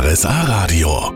RSA Radio.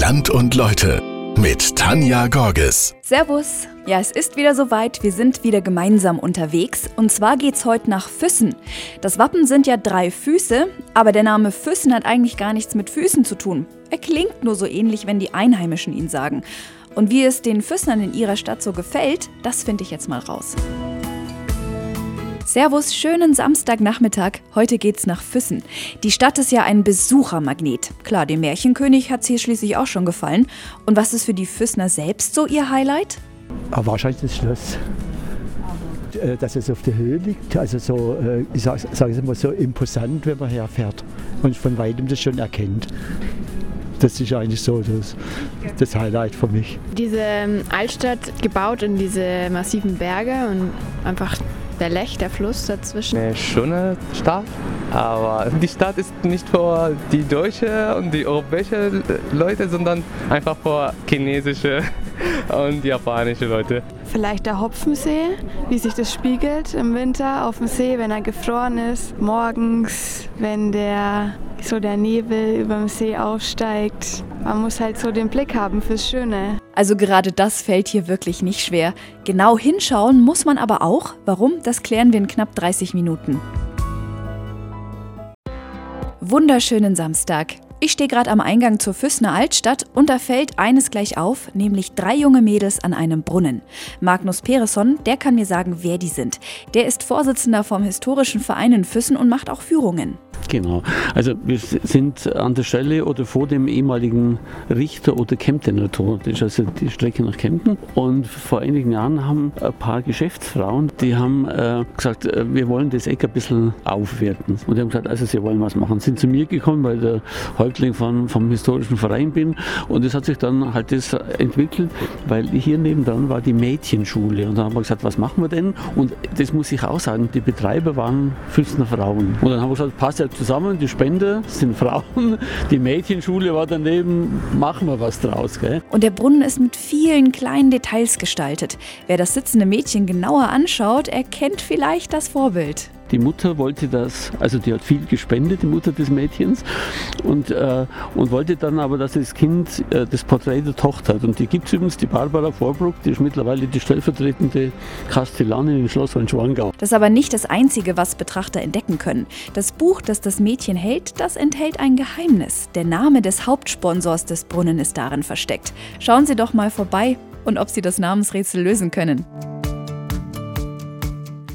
Land und Leute mit Tanja Gorges. Servus. Ja, es ist wieder soweit. Wir sind wieder gemeinsam unterwegs. Und zwar geht's heute nach Füssen. Das Wappen sind ja drei Füße, aber der Name Füssen hat eigentlich gar nichts mit Füßen zu tun. Er klingt nur so ähnlich, wenn die Einheimischen ihn sagen. Und wie es den Füssnern in ihrer Stadt so gefällt, das finde ich jetzt mal raus. Servus, schönen Samstagnachmittag. Heute geht's nach Füssen. Die Stadt ist ja ein Besuchermagnet. Klar, dem Märchenkönig hat's hier schließlich auch schon gefallen. Und was ist für die Füssner selbst so ihr Highlight? Aber wahrscheinlich das Schloss. Äh, Dass es auf der Höhe liegt, also so, äh, ich sage sag es mal so imposant, wenn man herfährt und von weitem das schon erkennt. Das ist eigentlich so das, das Highlight für mich. Diese ähm, Altstadt gebaut in diese massiven Berge und einfach der Lech, der Fluss dazwischen. Eine schöne Stadt, aber die Stadt ist nicht für die deutsche und die europäische Leute, sondern einfach für chinesische und japanische Leute. Vielleicht der Hopfensee, wie sich das spiegelt im Winter auf dem See, wenn er gefroren ist. Morgens, wenn der, so der Nebel über dem See aufsteigt. Man muss halt so den Blick haben fürs Schöne. Also gerade das fällt hier wirklich nicht schwer. Genau hinschauen muss man aber auch. Warum? Das klären wir in knapp 30 Minuten. Wunderschönen Samstag. Ich stehe gerade am Eingang zur Füssner Altstadt und da fällt eines gleich auf, nämlich drei junge Mädels an einem Brunnen. Magnus Peresson, der kann mir sagen, wer die sind. Der ist Vorsitzender vom Historischen Verein in Füssen und macht auch Führungen. Genau. Also wir sind an der Stelle oder vor dem ehemaligen Richter- oder Kemptener Tor. Das ist also die Strecke nach Kempten. Und vor einigen Jahren haben ein paar Geschäftsfrauen, die haben äh, gesagt, äh, wir wollen das Eck ein bisschen aufwerten. Und die haben gesagt, also sie wollen was machen. Sind zu mir gekommen, weil der Häuptling von, vom historischen Verein bin. Und es hat sich dann halt das entwickelt, weil hier nebendran war die Mädchenschule. Und dann haben wir gesagt, was machen wir denn? Und das muss ich auch sagen, die Betreiber waren Füßner Frauen. Und dann haben wir gesagt, passt ja zusammen, die Spende sind Frauen, die Mädchenschule war daneben, machen wir was draus. Gell? Und der Brunnen ist mit vielen kleinen Details gestaltet. Wer das sitzende Mädchen genauer anschaut, erkennt vielleicht das Vorbild. Die Mutter wollte das, also die hat viel gespendet, die Mutter des Mädchens, und, äh, und wollte dann aber, dass das Kind äh, das Porträt der Tochter hat. Und die gibt es übrigens, die Barbara Vorbruck, die ist mittlerweile die stellvertretende Kastellanin im Schloss von Schwangau. Das ist aber nicht das Einzige, was Betrachter entdecken können. Das Buch, das das Mädchen hält, das enthält ein Geheimnis. Der Name des Hauptsponsors des Brunnen ist darin versteckt. Schauen Sie doch mal vorbei und ob Sie das Namensrätsel lösen können.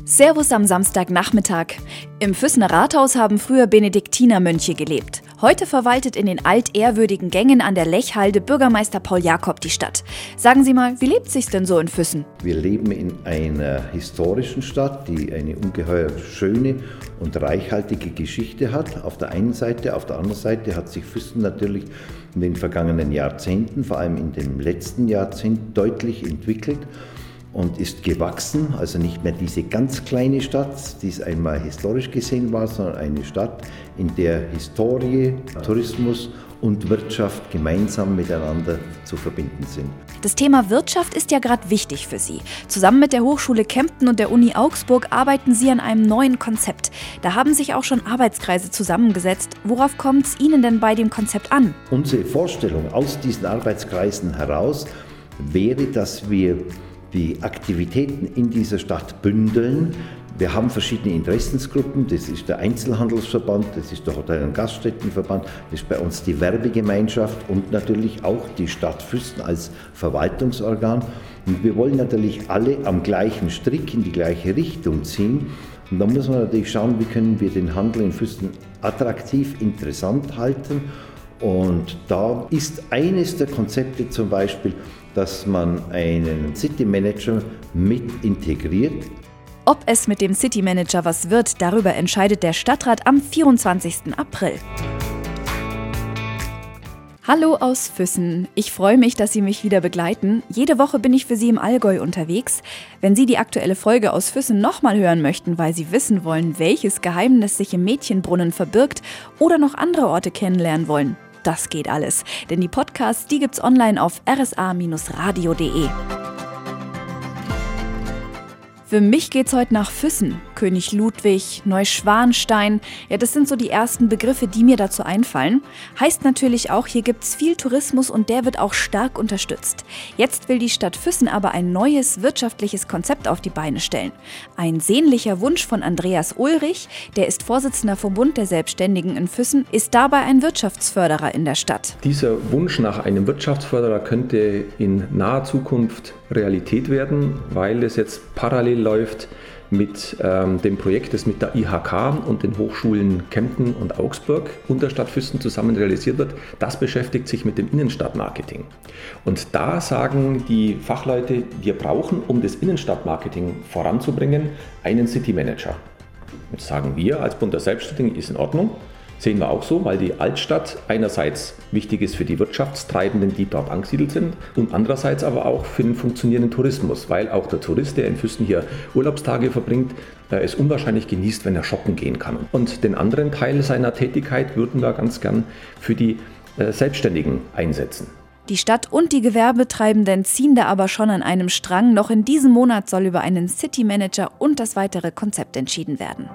Servus am Samstagnachmittag. Im Füssener Rathaus haben früher Benediktinermönche gelebt. Heute verwaltet in den altehrwürdigen Gängen an der Lechhalde Bürgermeister Paul Jakob die Stadt. Sagen Sie mal, wie lebt sich's denn so in Füssen? Wir leben in einer historischen Stadt, die eine ungeheuer schöne und reichhaltige Geschichte hat. Auf der einen Seite, auf der anderen Seite hat sich Füssen natürlich in den vergangenen Jahrzehnten, vor allem in dem letzten Jahrzehnt, deutlich entwickelt und ist gewachsen, also nicht mehr diese ganz kleine Stadt, die es einmal historisch gesehen war, sondern eine Stadt, in der Historie, Tourismus und Wirtschaft gemeinsam miteinander zu verbinden sind. Das Thema Wirtschaft ist ja gerade wichtig für Sie. Zusammen mit der Hochschule Kempten und der Uni Augsburg arbeiten Sie an einem neuen Konzept. Da haben sich auch schon Arbeitskreise zusammengesetzt. Worauf kommt es Ihnen denn bei dem Konzept an? Unsere Vorstellung aus diesen Arbeitskreisen heraus wäre, dass wir die Aktivitäten in dieser Stadt bündeln. Wir haben verschiedene Interessensgruppen, das ist der Einzelhandelsverband, das ist der Hotel- und Gaststättenverband, das ist bei uns die Werbegemeinschaft und natürlich auch die Stadt Füssen als Verwaltungsorgan. Und wir wollen natürlich alle am gleichen Strick in die gleiche Richtung ziehen. Und da muss man natürlich schauen, wie können wir den Handel in Füssen attraktiv, interessant halten. Und da ist eines der Konzepte zum Beispiel, dass man einen City Manager mit integriert. Ob es mit dem City Manager was wird, darüber entscheidet der Stadtrat am 24. April. Hallo aus Füssen. Ich freue mich, dass Sie mich wieder begleiten. Jede Woche bin ich für Sie im Allgäu unterwegs. Wenn Sie die aktuelle Folge aus Füssen nochmal hören möchten, weil Sie wissen wollen, welches Geheimnis sich im Mädchenbrunnen verbirgt oder noch andere Orte kennenlernen wollen, das geht alles. Denn die Podcasts, die gibt's online auf rsa-radio.de. Für mich geht's heute nach Füssen. König Ludwig, Neuschwanstein. Ja, das sind so die ersten Begriffe, die mir dazu einfallen. Heißt natürlich auch, hier gibt es viel Tourismus und der wird auch stark unterstützt. Jetzt will die Stadt Füssen aber ein neues wirtschaftliches Konzept auf die Beine stellen. Ein sehnlicher Wunsch von Andreas Ulrich, der ist Vorsitzender vom Bund der Selbstständigen in Füssen, ist dabei ein Wirtschaftsförderer in der Stadt. Dieser Wunsch nach einem Wirtschaftsförderer könnte in naher Zukunft Realität werden, weil es jetzt parallel läuft mit ähm, dem Projekt, das mit der IHK und den Hochschulen Kempten und Augsburg und der Stadt Füssen zusammen realisiert wird. Das beschäftigt sich mit dem Innenstadtmarketing. Und da sagen die Fachleute, wir brauchen, um das Innenstadtmarketing voranzubringen, einen City Manager. Jetzt sagen wir als Bund der Selbstständigen, ist in Ordnung. Sehen wir auch so, weil die Altstadt einerseits wichtig ist für die Wirtschaftstreibenden, die dort angesiedelt sind, und andererseits aber auch für den funktionierenden Tourismus, weil auch der Tourist, der in Füssen hier Urlaubstage verbringt, äh, es unwahrscheinlich genießt, wenn er shoppen gehen kann. Und den anderen Teil seiner Tätigkeit würden wir ganz gern für die äh, Selbstständigen einsetzen. Die Stadt und die Gewerbetreibenden ziehen da aber schon an einem Strang. Noch in diesem Monat soll über einen City Manager und das weitere Konzept entschieden werden.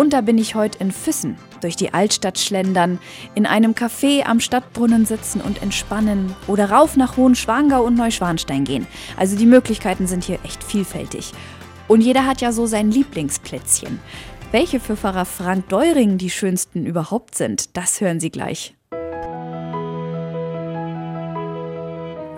Und da bin ich heute in Füssen, durch die Altstadt schlendern, in einem Café am Stadtbrunnen sitzen und entspannen oder rauf nach Hohenschwangau und Neuschwanstein gehen. Also die Möglichkeiten sind hier echt vielfältig. Und jeder hat ja so sein Lieblingsplätzchen. Welche für Pfarrer Frank Deuring die schönsten überhaupt sind, das hören Sie gleich.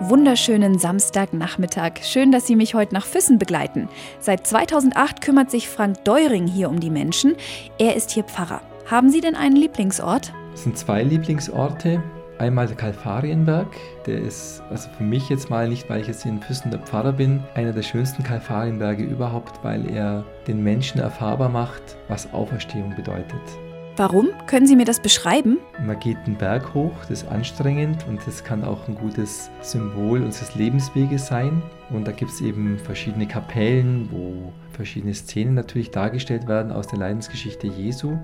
Wunderschönen Samstagnachmittag. Schön, dass Sie mich heute nach Füssen begleiten. Seit 2008 kümmert sich Frank Deuring hier um die Menschen. Er ist hier Pfarrer. Haben Sie denn einen Lieblingsort? Es sind zwei Lieblingsorte. Einmal der Kalfarienberg, der ist also für mich jetzt mal nicht, weil ich jetzt in Füssen der Pfarrer bin, einer der schönsten Kalfarienberge überhaupt, weil er den Menschen erfahrbar macht, was Auferstehung bedeutet. Warum? Können Sie mir das beschreiben? Man geht einen Berg hoch, das ist anstrengend und das kann auch ein gutes Symbol unseres Lebensweges sein. Und da gibt es eben verschiedene Kapellen, wo verschiedene Szenen natürlich dargestellt werden aus der Leidensgeschichte Jesu.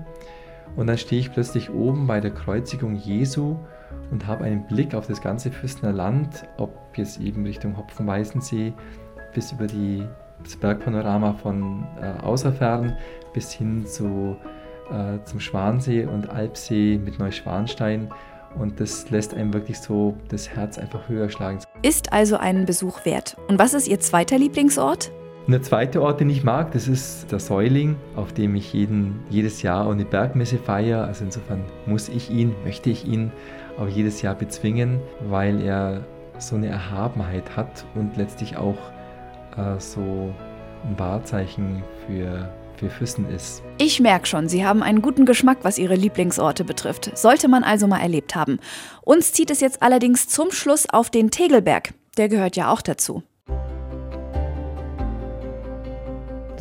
Und dann stehe ich plötzlich oben bei der Kreuzigung Jesu und habe einen Blick auf das ganze Fürstener Land, ob jetzt eben Richtung Hopfen-Weißensee bis über die, das Bergpanorama von äh, Außerfern bis hin zu äh, zum Schwansee und Alpsee mit Neuschwanstein. Und das lässt einem wirklich so das Herz einfach höher schlagen. Ist also einen Besuch wert. Und was ist Ihr zweiter Lieblingsort? Und der zweite Ort, den ich mag, das ist der Säuling, auf dem ich jeden, jedes Jahr eine Bergmesse feiere. Also insofern muss ich ihn, möchte ich ihn auch jedes Jahr bezwingen, weil er so eine Erhabenheit hat und letztlich auch äh, so ein Wahrzeichen für für Füssen ist. Ich merke schon, Sie haben einen guten Geschmack, was Ihre Lieblingsorte betrifft. Sollte man also mal erlebt haben. Uns zieht es jetzt allerdings zum Schluss auf den Tegelberg. Der gehört ja auch dazu.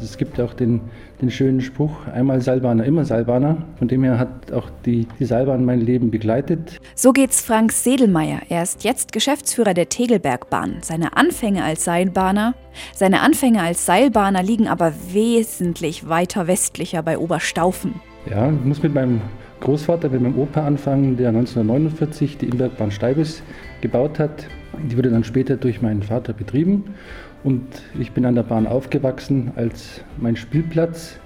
Es gibt auch den, den schönen Spruch, einmal Seilbahner, immer Seilbahner. Von dem her hat auch die, die Seilbahn mein Leben begleitet. So geht's Frank Sedelmeier. Er ist jetzt Geschäftsführer der Tegelbergbahn. Seine Anfänge als Seilbahner, seine Anfänge als Seilbahner liegen aber wesentlich weiter westlicher bei Oberstaufen. Ja, ich muss mit meinem Großvater, mit meinem Opa anfangen, der 1949 die Imbergbahn Steibes gebaut hat. Die wurde dann später durch meinen Vater betrieben und ich bin an der Bahn aufgewachsen als mein Spielplatz.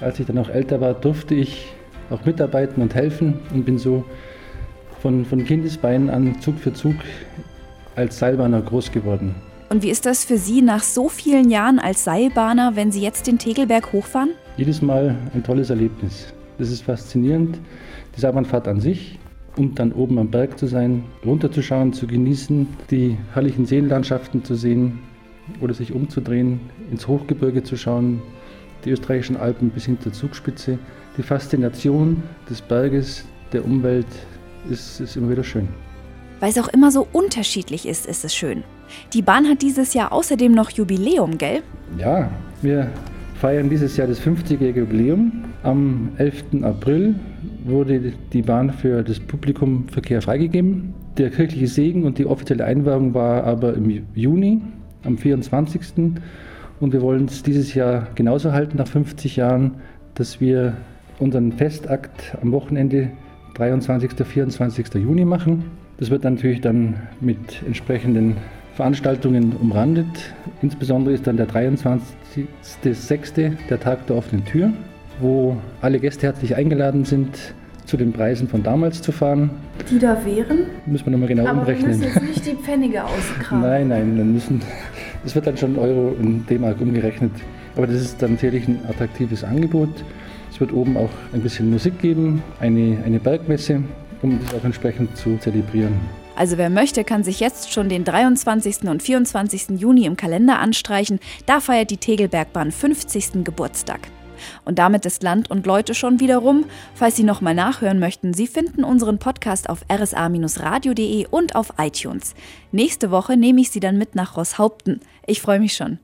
Als ich dann auch älter war, durfte ich auch mitarbeiten und helfen und bin so von, von Kindesbeinen an Zug für Zug als Seilbahner groß geworden. Und wie ist das für Sie nach so vielen Jahren als Seilbahner, wenn Sie jetzt den Tegelberg hochfahren? Jedes Mal ein tolles Erlebnis. Das ist faszinierend. Die Seilbahnfahrt an sich, und dann oben am Berg zu sein, runterzuschauen, zu genießen, die herrlichen Seenlandschaften zu sehen, oder sich umzudrehen, ins Hochgebirge zu schauen, die österreichischen Alpen bis hin zur Zugspitze. Die Faszination des Berges, der Umwelt ist, ist immer wieder schön. Weil es auch immer so unterschiedlich ist, ist es schön. Die Bahn hat dieses Jahr außerdem noch Jubiläum, gell? Ja, wir feiern dieses Jahr das 50-jährige Jubiläum. Am 11. April wurde die Bahn für das Publikumverkehr freigegeben. Der kirchliche Segen und die offizielle Einweihung war aber im Juni am 24. Und wir wollen es dieses Jahr genauso halten, nach 50 Jahren, dass wir unseren Festakt am Wochenende 23. 24. Juni machen. Das wird natürlich dann mit entsprechenden Veranstaltungen umrandet. Insbesondere ist dann der 23.06. der Tag der offenen Tür, wo alle Gäste herzlich eingeladen sind, zu den Preisen von damals zu fahren. Die da wären? Müssen wir nochmal genau Aber umrechnen. wir müssen jetzt nicht die Pfennige auskramen. Nein, nein, dann müssen, es wird dann schon Euro in D-Mark umgerechnet. Aber das ist dann natürlich ein attraktives Angebot. Es wird oben auch ein bisschen Musik geben, eine, eine Bergmesse, um das auch entsprechend zu zelebrieren. Also wer möchte, kann sich jetzt schon den 23. und 24. Juni im Kalender anstreichen. Da feiert die Tegelbergbahn 50. Geburtstag. Und damit ist Land und Leute schon wieder rum. Falls Sie nochmal nachhören möchten, Sie finden unseren Podcast auf rsa-radio.de und auf iTunes. Nächste Woche nehme ich Sie dann mit nach Rosshaupten. Ich freue mich schon.